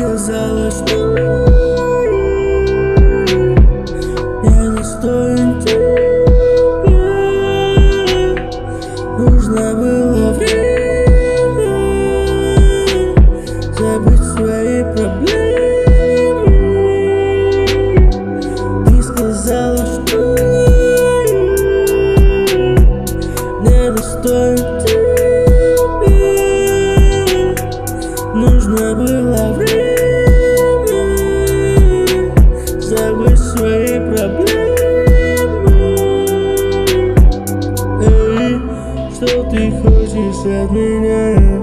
казалось, что я достоин тебя. Нужно было время забыть свои проблемы. Ты сказала, что я достоин тебя. Нужно было время хочешь от меня?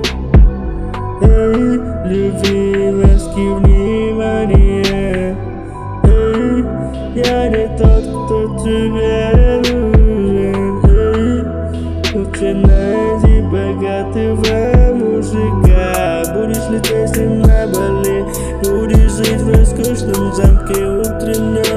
Эй, любви, ласки, внимание Эй, я не тот, кто тебе нужен. Эй, лучше найди богатого мужика. Будешь лететь с ним на Бали. Будешь жить в роскошном замке утреннем